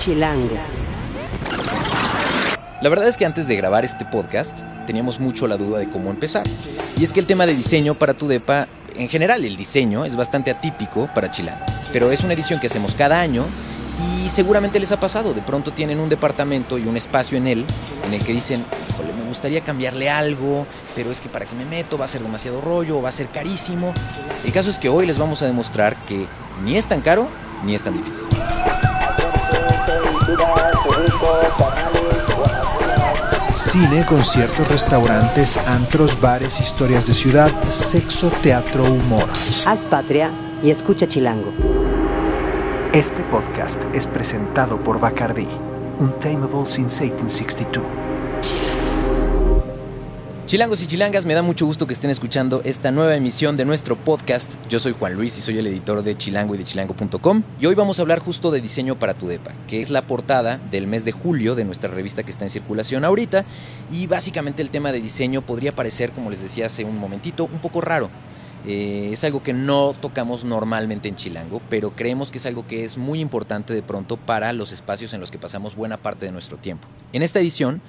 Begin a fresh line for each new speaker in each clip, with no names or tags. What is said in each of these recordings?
Chilango.
La verdad es que antes de grabar este podcast teníamos mucho la duda de cómo empezar. Y es que el tema de diseño para tu depa, en general el diseño es bastante atípico para Chilango. Pero es una edición que hacemos cada año y seguramente les ha pasado. De pronto tienen un departamento y un espacio en él en el que dicen, híjole, me gustaría cambiarle algo, pero es que para que me meto va a ser demasiado rollo va a ser carísimo. El caso es que hoy les vamos a demostrar que ni es tan caro ni es tan difícil.
Cine, conciertos, restaurantes, antros, bares, historias de ciudad, sexo, teatro, humor.
Haz patria y escucha Chilango.
Este podcast es presentado por Bacardi, Untamable since 1862.
Chilangos y chilangas, me da mucho gusto que estén escuchando esta nueva emisión de nuestro podcast. Yo soy Juan Luis y soy el editor de Chilango y de chilango.com. Y hoy vamos a hablar justo de diseño para tu depa, que es la portada del mes de julio de nuestra revista que está en circulación ahorita. Y básicamente el tema de diseño podría parecer, como les decía hace un momentito, un poco raro. Eh, es algo que no tocamos normalmente en Chilango, pero creemos que es algo que es muy importante de pronto para los espacios en los que pasamos buena parte de nuestro tiempo. En esta edición,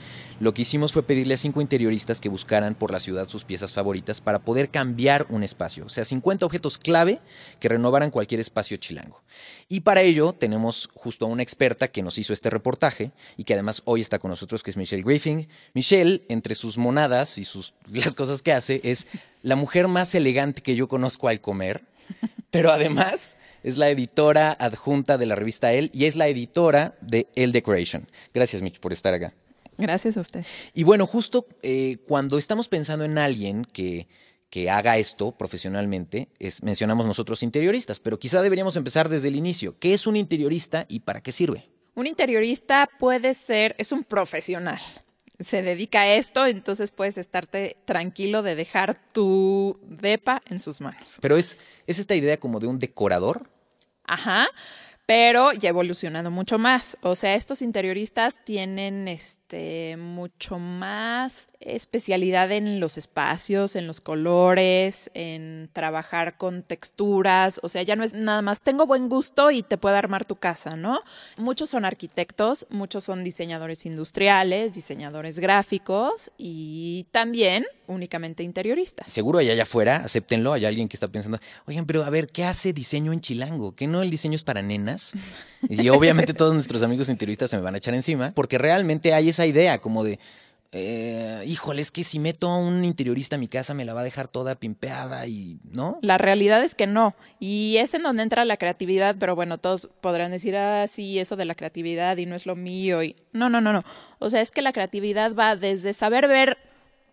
lo que hicimos fue pedirle a cinco interioristas que buscaran por la ciudad sus piezas favoritas para poder cambiar un espacio, o sea, 50 objetos clave que renovaran cualquier espacio chilango. Y para ello tenemos justo a una experta que nos hizo este reportaje y que además hoy está con nosotros, que es Michelle Griffin. Michelle, entre sus monadas y sus, las cosas que hace, es la mujer más elegante que yo conozco al comer, pero además es la editora adjunta de la revista Elle y es la editora de Elle Decoration. Gracias, Mitch, por estar acá.
Gracias a usted.
Y bueno, justo eh, cuando estamos pensando en alguien que, que haga esto profesionalmente, es, mencionamos nosotros interioristas, pero quizá deberíamos empezar desde el inicio. ¿Qué es un interiorista y para qué sirve?
Un interiorista puede ser, es un profesional. Se dedica a esto, entonces puedes estarte tranquilo de dejar tu depa en sus manos.
Pero es, es esta idea como de un decorador.
Ajá, pero ya evolucionado mucho más. O sea, estos interioristas tienen este mucho más especialidad en los espacios, en los colores, en trabajar con texturas. O sea, ya no es nada más tengo buen gusto y te puedo armar tu casa, ¿no? Muchos son arquitectos, muchos son diseñadores industriales, diseñadores gráficos y también únicamente interioristas.
Seguro allá allá afuera, acéptenlo, hay alguien que está pensando, oigan, pero a ver, ¿qué hace diseño en Chilango? ¿Que no el diseño es para nenas? Y obviamente todos nuestros amigos interioristas se me van a echar encima, porque realmente hay esa idea como de, eh, híjole, es que si meto a un interiorista a mi casa me la va a dejar toda pimpeada y, ¿no?
La realidad es que no. Y es en donde entra la creatividad, pero bueno, todos podrán decir, ah, sí, eso de la creatividad y no es lo mío. Y... No, no, no, no. O sea, es que la creatividad va desde saber ver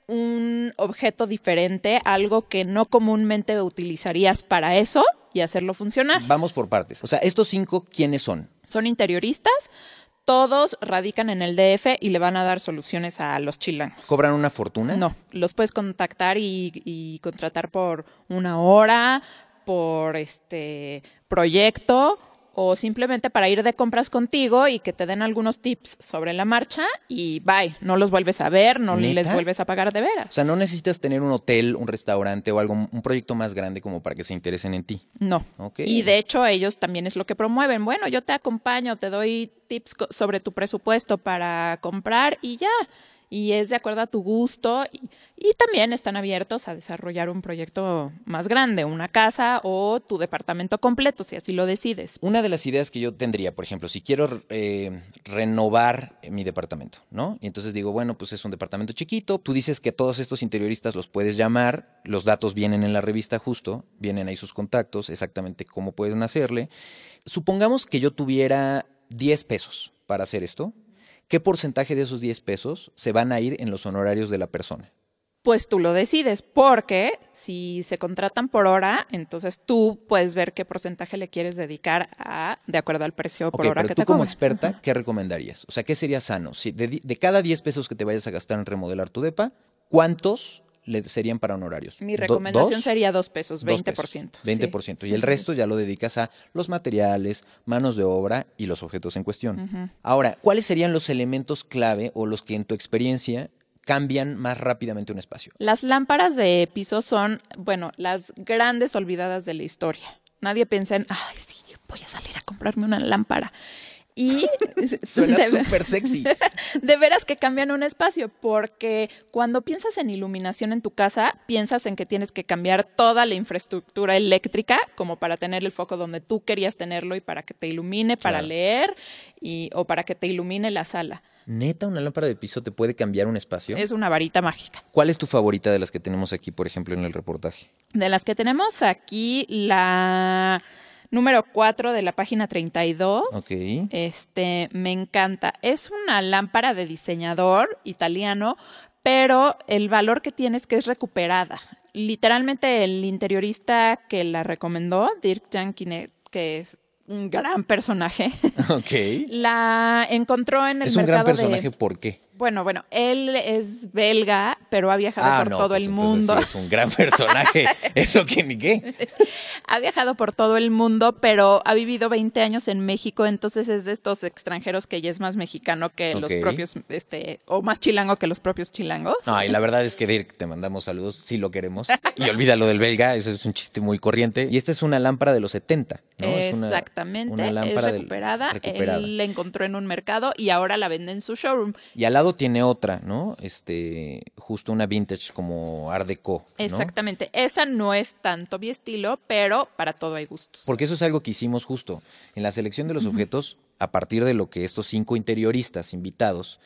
un objeto diferente, algo que no comúnmente utilizarías para eso y hacerlo funcionar.
Vamos por partes. O sea, estos cinco, ¿quiénes son?
Son interioristas, todos radican en el DF y le van a dar soluciones a los chilangos.
¿Cobran una fortuna?
No, los puedes contactar y, y contratar por una hora, por este proyecto o simplemente para ir de compras contigo y que te den algunos tips sobre la marcha y bye, no los vuelves a ver, no
¿Neta?
les vuelves a pagar de veras.
O sea, no necesitas tener un hotel, un restaurante o algo, un proyecto más grande como para que se interesen en ti.
No.
Ok.
Y de hecho ellos también es lo que promueven. Bueno, yo te acompaño, te doy tips sobre tu presupuesto para comprar y ya. Y es de acuerdo a tu gusto y, también están abiertos a desarrollar un proyecto más grande, una casa o tu departamento completo, si así lo decides.
Una de las ideas que yo tendría, por ejemplo, si quiero eh, renovar mi departamento, ¿no? Y entonces digo, bueno, pues es un departamento chiquito. Tú dices que todos estos interioristas los puedes llamar, los datos vienen en la revista justo, vienen ahí sus contactos, exactamente cómo pueden hacerle. Supongamos que yo tuviera 10 pesos para hacer esto. ¿Qué porcentaje de esos 10 pesos se van a ir en los honorarios de la persona?
Pues tú lo decides, porque si se contratan por hora, entonces tú puedes ver qué porcentaje le quieres dedicar a, de acuerdo al precio por
Ok,
hora
pero
que
tú
te
como experta, ¿qué recomendarías? O sea, ¿qué sería sano? Si de cada 10 pesos que te vayas a gastar en remodelar tu depa, ¿cuántos le serían para honorarios?
Mi recomendación
¿dos?
sería dos pesos,
Dos
20%.
pesos,
sí.
20%. Y el resto ya lo dedicas a los materiales, manos de obra y los objetos en cuestión. Ahora, ¿cuáles serían los elementos clave o los que en tu experiencia cambian más rápidamente un espacio?
Las lámparas de piso son, bueno, las grandes olvidadas de la historia. Nadie piensa en, ay, sí, yo voy a salir a comprarme una lámpara. Y
Suena súper sexy.
de veras que cambian un espacio, porque cuando piensas en iluminación en tu casa, piensas en que tienes que cambiar toda la infraestructura eléctrica como para tener el foco donde tú querías tenerlo y para que te ilumine para
Claro.
leer y o para que te ilumine la sala.
Neta, una lámpara de piso te puede cambiar un espacio.
Es una varita mágica.
¿Cuál es tu favorita de las que tenemos aquí, por ejemplo, en el reportaje?
De las que tenemos aquí, la número 4 de la página 32.
Ok.
Este, me encanta. Es una lámpara de diseñador italiano, pero el valor que tiene es que es recuperada. Literalmente el interiorista que la recomendó, Dirk Jankinet, que es un gran personaje,
Ok.
la encontró en el
Es un gran
mercado
personaje,
de...
¿por qué?
Bueno, bueno, él es belga, pero ha viajado por todo
pues
el mundo.
sí es un gran personaje. Eso que ni qué.
Ha viajado por todo el mundo, pero ha vivido 20 años en México, entonces es de estos extranjeros que ya es más mexicano que los propios, este, o más chilango que los propios chilangos.
No, y la verdad es que Dirk, te mandamos saludos, sí lo queremos. Y olvídalo del belga, eso es un chiste muy corriente. Y esta es una lámpara de los 70, ¿no? Es una-
Exactamente,
una
es
lámpara del-
recuperada.
recuperada.
Él la encontró en un mercado y ahora la vende en su showroom.
Y al lado tiene otra, ¿no? Este, justo una vintage como Art Deco, ¿no?
Exactamente. Esa no es tanto mi estilo, pero para todo hay gustos.
Porque eso es algo que hicimos justo en la selección de los objetos a partir de lo que estos cinco interioristas invitados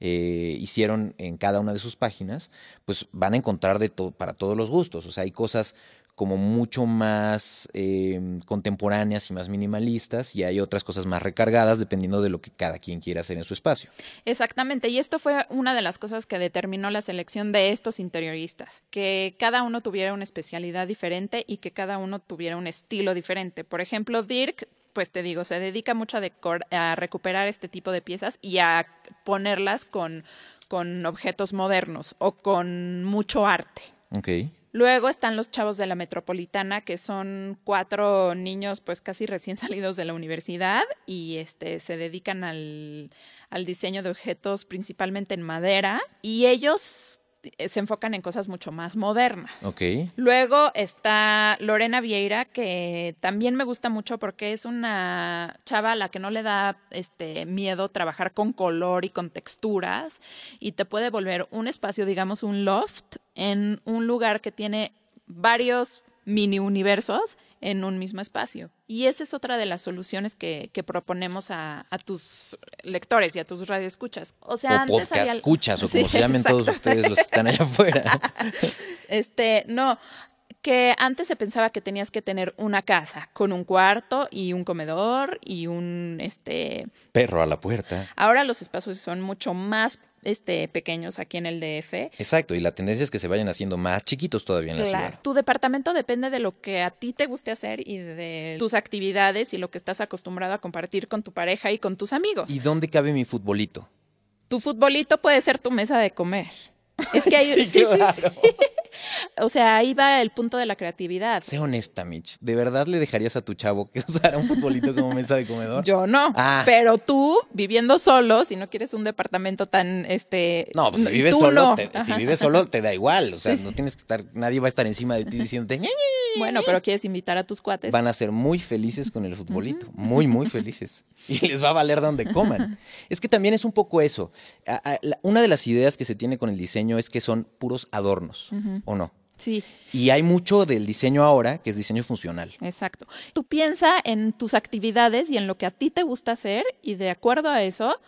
eh, hicieron en cada una de sus páginas, pues van a encontrar de todo para todos los gustos. O sea, hay cosas como mucho más eh, contemporáneas y más minimalistas y hay otras cosas más recargadas dependiendo de lo que cada quien quiera hacer en su espacio.
Exactamente, y esto fue una de las cosas que determinó la selección de estos interioristas, que cada uno tuviera una especialidad diferente y que cada uno tuviera un estilo diferente. Por ejemplo, Dirk, pues te digo, se dedica mucho a, decor- a recuperar este tipo de piezas y a ponerlas con, con objetos modernos o con mucho arte.
Ok.
Luego están los chavos de la metropolitana, que son cuatro niños pues casi recién salidos de la universidad y este se dedican al, al diseño de objetos principalmente en madera. Y ellos se enfocan en cosas mucho más modernas.
Ok.
Luego está Lorena Vieira, que también me gusta mucho porque es una chava a la que no le da este miedo trabajar con color y con texturas y te puede volver un espacio, digamos, un loft en un lugar que tiene varios mini universos en un mismo espacio. Y esa es otra de las soluciones que, que proponemos a, a tus lectores y a tus radioescuchas. O sea,
O
antes
podcast
había-
escuchas o como
Sí,
se llamen todos ustedes los que están allá afuera.
Este, no, que antes se pensaba que tenías que tener una casa con un cuarto y un comedor y un, este,
Perro a la puerta.
ahora los espacios son mucho más, este, pequeños aquí en el DF.
Exacto, y la tendencia es que se vayan haciendo más chiquitos todavía en la
Claro.
ciudad.
Tu departamento depende de lo que a ti te guste hacer y de tus actividades y lo que estás acostumbrado a compartir con tu pareja y con tus amigos.
¿Y dónde cabe mi futbolito?
Tu futbolito puede ser tu mesa de comer. Es que hay,
Sí, claro.
sí. O sea, ahí va el punto de la creatividad.
Sé honesta, Mitch. ¿De verdad le dejarías a tu chavo que usara un futbolito como mesa de comedor?
Yo no.
Ah.
Pero tú, viviendo solo, si no quieres un departamento tan, este...
No, pues si vives solo,
no.
te, si vives solo te da igual. O sea, no tienes que estar, nadie va a estar encima de ti diciéndote.
Bueno, pero quieres invitar a tus cuates.
van a ser muy felices con el futbolito. Muy, muy felices. Y les va a valer donde coman. Es que también es un poco eso. Una de las ideas que se tiene con el diseño es que son puros adornos, ¿o no?
Sí,
Y hay mucho del diseño ahora que es diseño funcional.
exacto. Tú piensa en tus actividades y en lo que a ti te gusta hacer y de acuerdo a eso,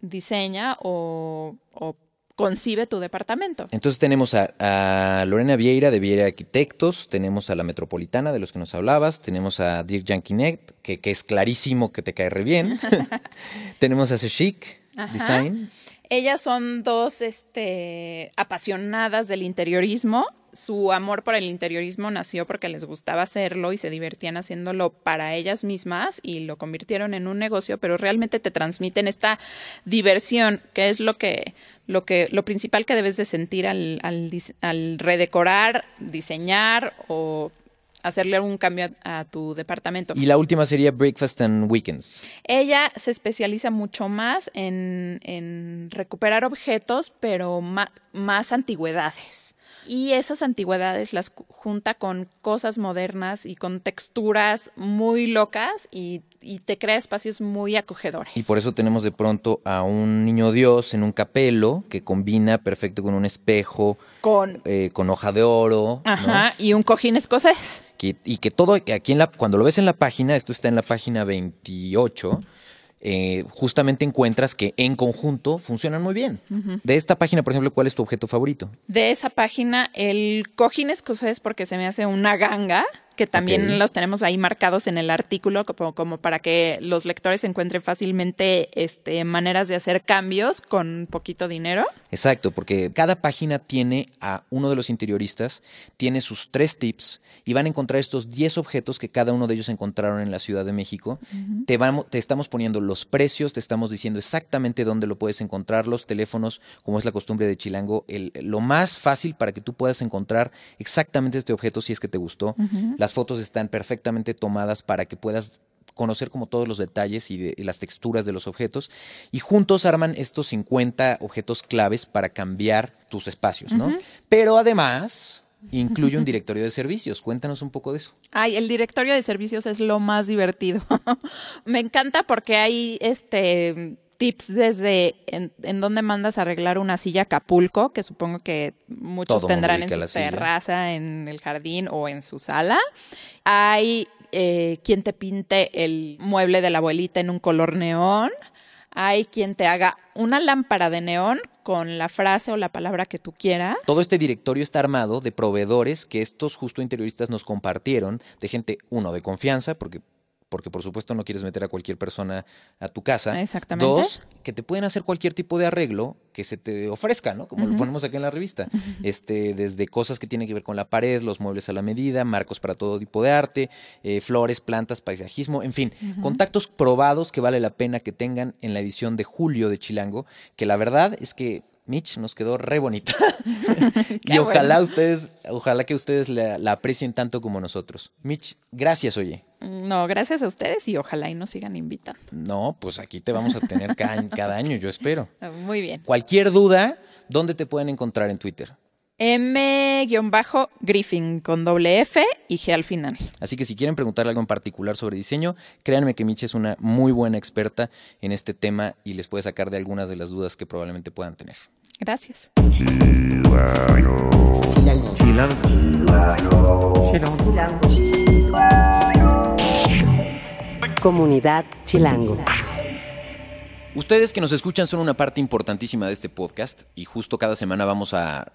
diseña o, o concibe tu departamento.
Entonces tenemos a, a Lorena Vieira de Vieira Arquitectos, tenemos a la Metropolitana de los que nos hablabas, tenemos a Dirk Jankinet, que, que es clarísimo que te cae re bien. tenemos a Seshik
Ajá.
Design.
Ellas son dos este, apasionadas del interiorismo. Su amor por el interiorismo nació porque les gustaba hacerlo y se divertían haciéndolo para ellas mismas y lo convirtieron en un negocio, pero realmente te transmiten esta diversión, que es lo que, lo que, lo principal que debes de sentir al, al, al redecorar, diseñar o hacerle un cambio a, a tu departamento.
Y la última sería Breakfast and Weekends.
Ella se especializa mucho más en, en recuperar objetos, pero ma- más antigüedades. Y esas antigüedades las junta con cosas modernas y con texturas muy locas y, y te crea espacios muy acogedores.
Y por eso tenemos de pronto a un niño Dios en un capelo que combina perfecto con un espejo,
con
eh, con hoja de oro. ¿no?
Ajá, y un cojín escocés.
Que- y que todo, aquí en la, cuando lo ves en la página, esto está en la página 28, eh, justamente encuentras que en conjunto funcionan muy bien. De esta página, por ejemplo, ¿cuál es tu objeto favorito?
De esa página, el cojín escocés, porque se me hace una ganga, que también los tenemos ahí marcados en el artículo, como, como para que los lectores encuentren fácilmente este, maneras de hacer cambios con poquito dinero.
Exacto, porque cada página tiene a uno de los interioristas, tiene sus tres tips y van a encontrar estos 10 objetos que cada uno de ellos encontraron en la Ciudad de México. te, vamos, te estamos poniendo los precios, te estamos diciendo exactamente dónde lo puedes encontrar, los teléfonos, como es la costumbre de Chilango, el, lo más fácil para que tú puedas encontrar exactamente este objeto si es que te gustó. Las fotos están perfectamente tomadas para que puedas conocer como todos los detalles y, de- y las texturas de los objetos y juntos arman estos 50 objetos claves para cambiar tus espacios, ¿no? Pero además incluye un directorio de servicios. Cuéntanos un poco de eso.
Ay, el directorio de servicios es lo más divertido. Me encanta porque hay este tips desde en, en dónde mandas a arreglar una silla Acapulco, que supongo que muchos
Todo
tendrán en su
silla.
terraza, en el jardín o en su sala. Hay eh, quien te pinte el mueble de la abuelita en un color neón. Hay quien te haga una lámpara de neón con la frase o la palabra que tú quieras.
Todo este directorio está armado de proveedores que estos justo interioristas nos compartieron, de gente, uno, de confianza, porque, porque por supuesto no quieres meter a cualquier persona a tu casa.
Exactamente.
Dos, que te pueden hacer cualquier tipo de arreglo que se te ofrezca, ¿no? Como lo ponemos aquí en la revista. Este, desde cosas que tienen que ver con la pared, los muebles a la medida, marcos para todo tipo de arte, eh, flores, plantas, paisajismo, en fin, contactos probados que vale la pena que tengan en la edición de julio de Chilango, que la verdad es que Mitch nos quedó re bonita. y ojalá
bueno.
ustedes, ojalá que ustedes la, la aprecien tanto como nosotros. Mitch, gracias, oye.
No, gracias a ustedes y ojalá y nos sigan invitando.
No, pues aquí te vamos a tener cada, cada año, yo espero.
Muy bien.
Cualquier duda, ¿dónde te pueden encontrar en Twitter?
M-Griffin con doble F y G al final.
Así que si quieren preguntarle algo en particular sobre diseño, créanme que Mitch es una muy buena experta en este tema y les puede sacar de algunas de las dudas que probablemente puedan tener.
Gracias.
Comunidad Chilango.
Ustedes que nos escuchan son una parte importantísima de este podcast y justo cada semana vamos a,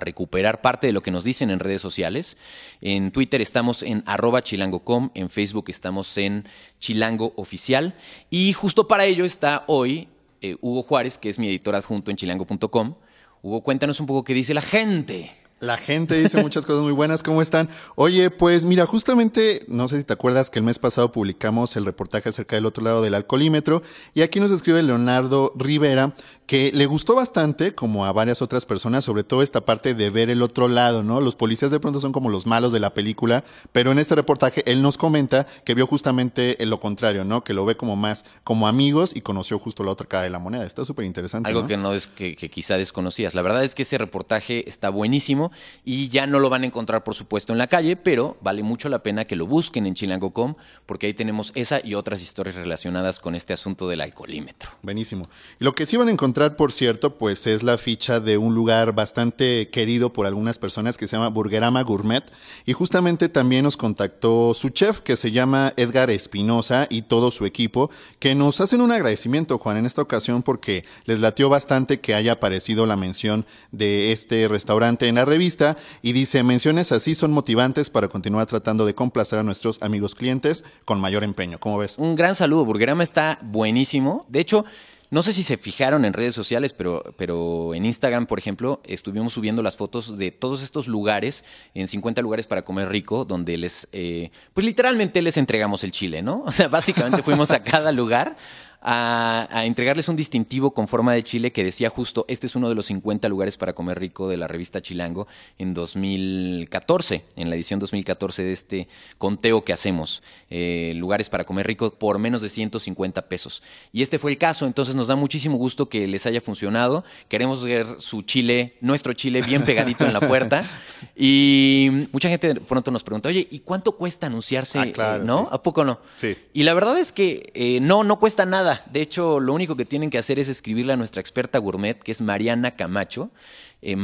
recuperar parte de lo que nos dicen en redes sociales. En Twitter estamos en arroba chilango.com, en Facebook estamos en chilango oficial y justo para ello está hoy eh, Hugo Juárez, que es mi editor adjunto en chilango.com. Hugo, cuéntanos un poco qué dice la gente.
La gente dice muchas cosas muy buenas. ¿Cómo están? Oye, pues mira, justamente, no sé si te acuerdas que el mes pasado publicamos el reportaje acerca del otro lado del alcoholímetro y aquí nos escribe Leonardo Rivera que le gustó bastante, como a varias otras personas, sobre todo esta parte de ver el otro lado, ¿no? Los policías de pronto son como los malos de la película, pero en este reportaje él nos comenta que vio justamente lo contrario, ¿no? Que lo ve como más como amigos y conoció justo la otra cara de la moneda. Está súper interesante.
Algo
¿no?
que no es que, que quizá desconocías. La verdad es que ese reportaje está buenísimo y ya no lo van a encontrar, por supuesto, en la calle, pero vale mucho la pena que lo busquen en chilango.com porque ahí tenemos esa y otras historias relacionadas con este asunto del alcoholímetro.
Buenísimo. Lo que sí van a encontrar, por cierto, pues es la ficha de un lugar bastante querido por algunas personas que se llama Burgerama Gourmet. Y justamente también nos contactó su chef, que se llama Edgar Espinosa, y todo su equipo, que nos hacen un agradecimiento, Juan, en esta ocasión, porque les latió bastante que haya aparecido la mención de este restaurante en la revista. Y dice, menciones así son motivantes para continuar tratando de complacer a nuestros amigos clientes con mayor empeño. ¿Cómo ves?
Un gran saludo, Burgerama está buenísimo. De hecho, no sé si se fijaron en redes sociales, pero, pero en Instagram, por ejemplo, estuvimos subiendo las fotos de todos estos lugares, en 50 lugares para comer rico, donde les, eh, pues literalmente les entregamos el chile, ¿no? O sea, básicamente fuimos a cada lugar a, a entregarles un distintivo con forma de chile que decía justo, este es uno de los 50 lugares para comer rico de la revista Chilango en 2014, en la edición 2014 de este conteo que hacemos, eh, lugares para comer rico por menos de 150 pesos. Y este fue el caso, entonces nos da muchísimo gusto que les haya funcionado. Queremos ver su chile, nuestro chile bien pegadito en la puerta. Y mucha gente pronto nos pregunta, oye, ¿y cuánto cuesta anunciarse?
Ah, claro,
¿No?
sí.
¿A poco no?
Sí.
Y la verdad es que eh, no, no cuesta nada. De hecho, lo único que tienen que hacer es escribirle a nuestra experta gourmet, que es Mariana Camacho, eh,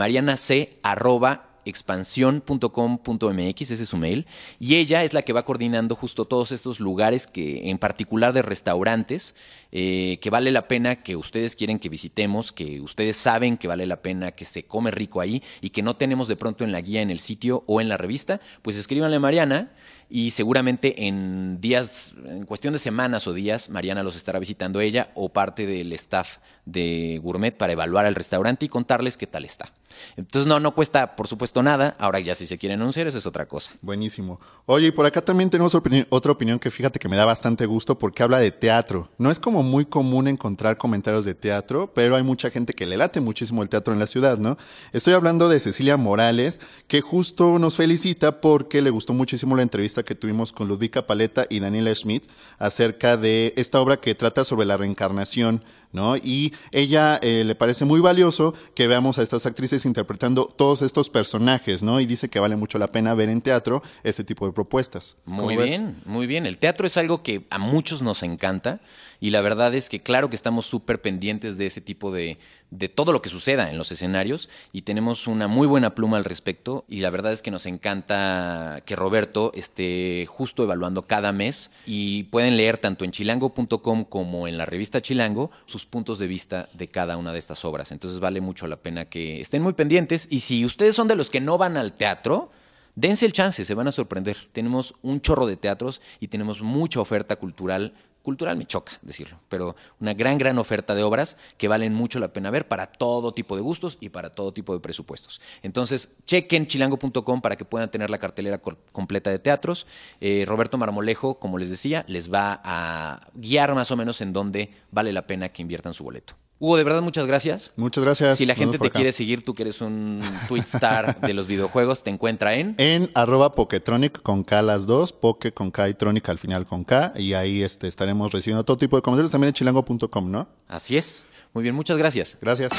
ese es su mail, y ella es la que va coordinando justo todos estos lugares que, en particular de restaurantes, eh, que vale la pena que ustedes quieren que visitemos, que ustedes saben que vale la pena que se come rico ahí y que no tenemos de pronto en la guía, en el sitio o en la revista, pues escríbanle a Mariana y seguramente en días, en cuestión de semanas o días, Mariana los estará visitando ella o parte del staff de Gourmet para evaluar el restaurante y contarles qué tal está. Entonces no, no cuesta por supuesto nada, ahora ya si se quieren anunciar eso es otra cosa.
Buenísimo. Oye, y por acá también tenemos otra opinión que fíjate que me da bastante gusto porque habla de teatro. No es como muy común encontrar comentarios de teatro, pero hay mucha gente que le late muchísimo el teatro en la ciudad, ¿no? Estoy hablando de Cecilia Morales, que justo nos felicita porque le gustó muchísimo la entrevista que tuvimos con Ludvika Paleta y Daniela Schmidt acerca de esta obra que trata sobre la reencarnación, ¿no? Y ella eh, le parece muy valioso que veamos a estas actrices interpretando todos estos personajes, ¿no? Y dice que vale mucho la pena ver en teatro este tipo de propuestas. ¿Cómo
Muy
ves?
bien, muy bien. El teatro es algo que a muchos nos encanta y la verdad es que claro que estamos súper pendientes de ese tipo de, de todo lo que suceda en los escenarios y tenemos una muy buena pluma al respecto y la verdad es que nos encanta que Roberto esté justo evaluando cada mes y pueden leer tanto en chilango.com como en la revista Chilango sus puntos de vista de cada una de estas obras. Entonces vale mucho la pena que estén muy pendientes y si ustedes son de los que no van al teatro, Dense el chance, se van a sorprender. Tenemos un chorro de teatros y tenemos mucha oferta cultural. Cultural me choca decirlo, pero una gran, gran oferta de obras que valen mucho la pena ver para todo tipo de gustos y para todo tipo de presupuestos. Entonces, chequen chilango.com para que puedan tener la cartelera completa de teatros. Eh, Roberto Marmolejo, como les decía, les va a guiar más o menos en dónde vale la pena que inviertan su boleto. Hugo, de verdad, muchas gracias.
Muchas gracias.
Si la gente te
acá.
quiere seguir, tú que eres un tweet star de los videojuegos, te encuentra en...
En arroba Poketronic con K las dos, Poke con K y Tronic al final con K, y ahí este, estaremos recibiendo todo tipo de comentarios también en chilango.com, ¿no?
Así es. Muy bien, muchas gracias.
Gracias.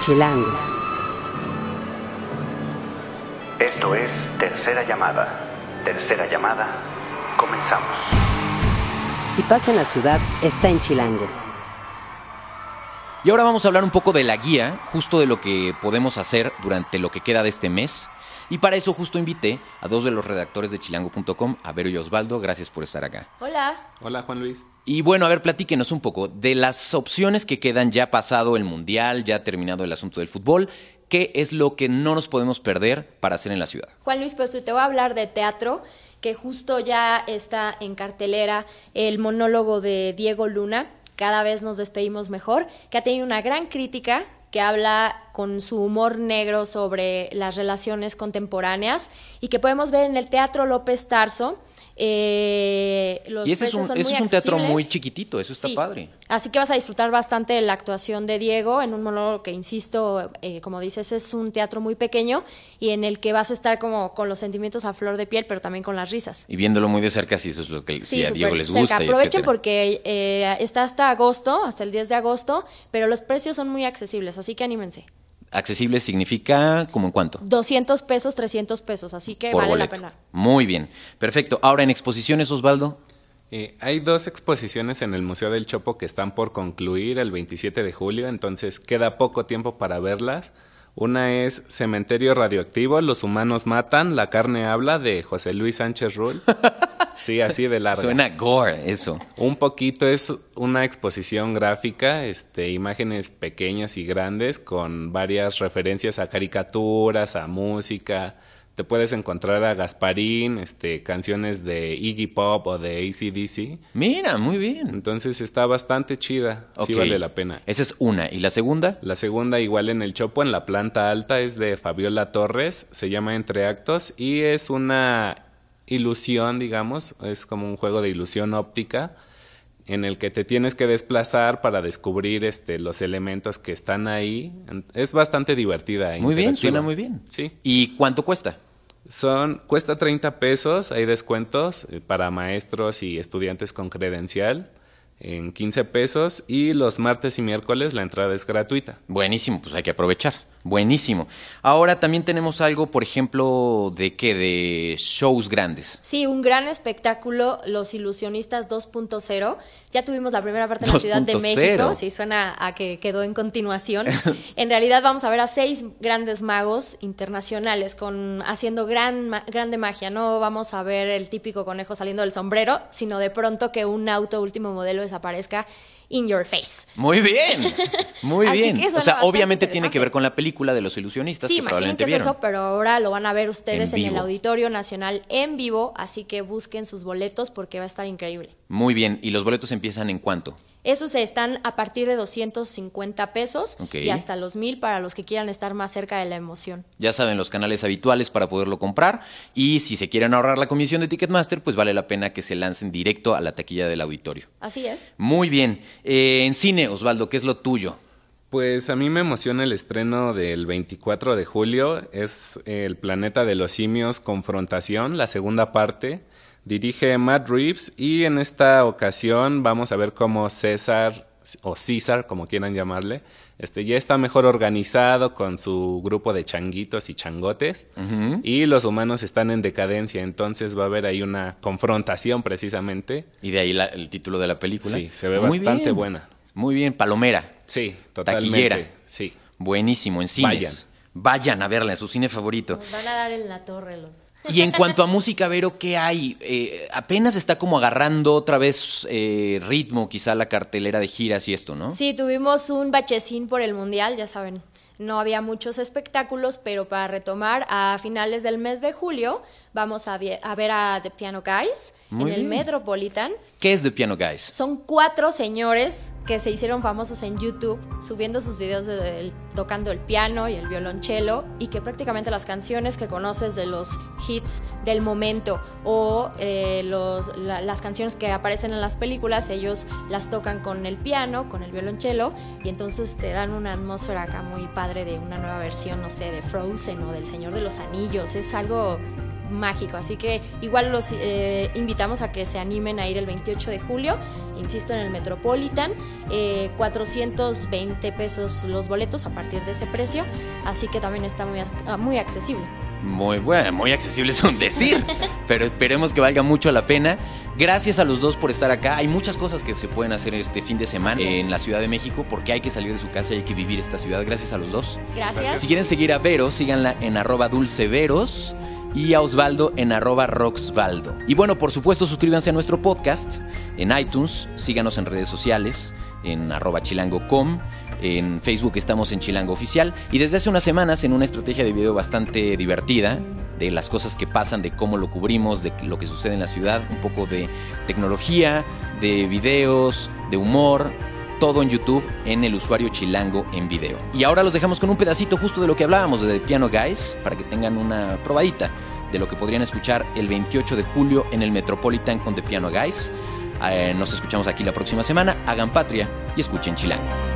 Chilango.
Esto es Tercera Llamada. Tercera Llamada. Comenzamos.
Si pasa en la ciudad, está en Chilango.
Y ahora vamos a hablar un poco de la guía, justo de lo que podemos hacer durante lo que queda de este mes. Y para eso justo invité a dos de los redactores de chilango.com, a Vero y Osvaldo. Gracias por estar acá.
Hola.
Hola Juan Luis.
Y bueno, a ver, platíquenos un poco de las opciones que quedan ya pasado el Mundial, ya terminado el asunto del fútbol. ¿Qué es lo que no nos podemos perder para hacer en la ciudad?
Juan Luis, pues te voy a hablar de teatro, que justo ya está en cartelera el monólogo de Diego Luna, Cada vez nos despedimos mejor, que ha tenido una gran crítica que habla con su humor negro sobre las relaciones contemporáneas y que podemos ver en el Teatro López Tarso. Eh, los
y ese es un,
son
ese
muy
es un teatro muy chiquitito, eso está
Sí.
padre.
Así que vas a disfrutar bastante de la actuación de Diego en un monólogo que, insisto, eh, como dices, es un teatro muy pequeño y en el que vas a estar como con los sentimientos a flor de piel, pero también con las risas.
Y viéndolo muy de cerca, si eso es lo que si a Diego les
cerca.
gusta. y
Aprovechen porque eh, está hasta agosto, hasta el 10 de agosto, pero los precios son muy accesibles, así que anímense.
Accesible significa como en cuánto.
200 pesos, 300 pesos, así que
Por
vale
boleto.
la pena.
Muy bien. Perfecto. Ahora en exposiciones, Osvaldo.
Eh, hay dos exposiciones en el Museo del Chopo que están por concluir el 27 de julio, entonces queda poco tiempo para verlas. Una es Cementerio Radioactivo, Los Humanos Matan, La Carne Habla, de José Luis Sánchez Rull. Sí, así de larga.
Suena gore, eso.
Un poquito es una exposición gráfica, este, imágenes pequeñas y grandes con varias referencias a caricaturas, a música. Te puedes encontrar a Gasparín, este, canciones de Iggy Pop o de ACDC.
Mira, muy bien.
Entonces está bastante chida, sí
Ok.
vale la pena.
Esa es una. ¿Y la segunda?
La segunda, igual en el Chopo, en la planta alta, es de Fabiola Torres, se llama Entre Actos y es una ilusión, digamos, es como un juego de ilusión óptica en el que te tienes que desplazar para descubrir este, los elementos que están ahí. Es bastante divertida. e
Muy bien, suena muy bien.
Sí.
¿Y cuánto cuesta?
Son, cuesta 30 pesos, hay descuentos eh, para maestros y estudiantes con credencial en 15 pesos y los martes y miércoles la entrada es gratuita.
Buenísimo, pues hay que aprovechar. Buenísimo. Ahora también tenemos algo, por ejemplo, de qué, de shows grandes.
Sí, un gran espectáculo, Los Ilusionistas 2.0. Ya tuvimos la primera parte en la Ciudad de
2.0.
México, sí suena a que quedó en continuación. en realidad vamos a ver a seis grandes magos internacionales con haciendo gran ma- grande magia. No vamos a ver el típico conejo saliendo del sombrero, sino de pronto que un auto último modelo desaparezca in your face.
Muy bien, muy bien. O sea, obviamente tiene que ver con la película de los ilusionistas.
Sí,
que probablemente
que es
vieron.
eso, pero ahora lo van a ver ustedes
En
en, el. Auditorio Nacional en vivo, así que busquen sus boletos porque va a estar increíble.
Muy bien. ¿Y los boletos empiezan en cuánto?
Esos están a partir de 250 pesos y hasta los 1000 para los que quieran estar más cerca de la emoción.
Ya saben los canales habituales para poderlo comprar. Y si se quieren ahorrar la comisión de Ticketmaster, pues vale la pena que se lancen directo a la taquilla del auditorio.
Así es.
Muy bien. Eh, en cine, Osvaldo, ¿qué es lo tuyo?
Pues a mí me emociona el estreno del 24 de julio. Es El planeta de los simios Confrontación, la segunda parte. Dirige Matt Reeves y en esta ocasión vamos a ver cómo César o César, como quieran llamarle, este ya está mejor organizado con su grupo de changuitos y changotes y los humanos están en decadencia, entonces va a haber ahí una confrontación precisamente.
Y de ahí la- el título de la película.
Sí, se ve
Muy
bastante
bien.
buena.
Muy bien, Palomera.
Sí, totalmente.
Taquillera.
Sí.
Buenísimo, en cines.
Vayan.
Vayan a verla, en su cine favorito.
Nos van a dar en la torre los.
Y en cuanto a música, Vero, ¿qué hay? Eh, apenas está como agarrando otra vez eh, ritmo, quizá la cartelera de giras y esto, ¿no?
Sí, tuvimos un bachecín por el Mundial, ya saben. No había muchos espectáculos, pero para retomar, a finales del mes de julio vamos a, a ver a The Piano Guys
Muy
en el
bien.
Metropolitan.
¿Qué es The Piano Guys?
Son cuatro señores que se hicieron famosos en YouTube subiendo sus videos de- tocando el piano y el violonchelo y que prácticamente las canciones que conoces de los hits del momento o eh, los- la- las canciones que aparecen en las películas, ellos las tocan con el piano, con el violonchelo y entonces te dan una atmósfera acá muy padre de una nueva versión, no sé, de Frozen o del Señor de los Anillos. Es algo mágico. Así que igual los eh, invitamos a que se animen a ir el 28 de julio, insisto, en el Metropolitan, eh, 420 pesos los boletos a partir de ese precio, así que también está muy, ac- muy accesible.
Muy bueno, muy accesible es un decir, pero esperemos que valga mucho la pena. Gracias a los dos por estar acá. Hay muchas cosas que se pueden hacer este fin de semana en la Ciudad de México porque hay que salir de su casa y hay que vivir esta ciudad. Gracias a los dos.
Gracias.
Si quieren seguir a Vero, síganla en arroba dulceveros y a Osvaldo en arroba roxvaldo. Y bueno, por supuesto, suscríbanse a nuestro podcast en iTunes, síganos en redes sociales, en arroba chilango.com, en Facebook estamos en Chilango Oficial y desde hace unas semanas en una estrategia de video bastante divertida de las cosas que pasan, de cómo lo cubrimos, de lo que sucede en la ciudad, un poco de tecnología, de videos, de humor, todo en YouTube en el usuario Chilango en video. Y ahora los dejamos con un pedacito justo de lo que hablábamos de Piano Guys para que tengan una probadita de lo que podrían escuchar el 28 de julio en el Metropolitan con The Piano Guys. Eh, nos escuchamos aquí la próxima semana. Hagan patria y escuchen Chilango.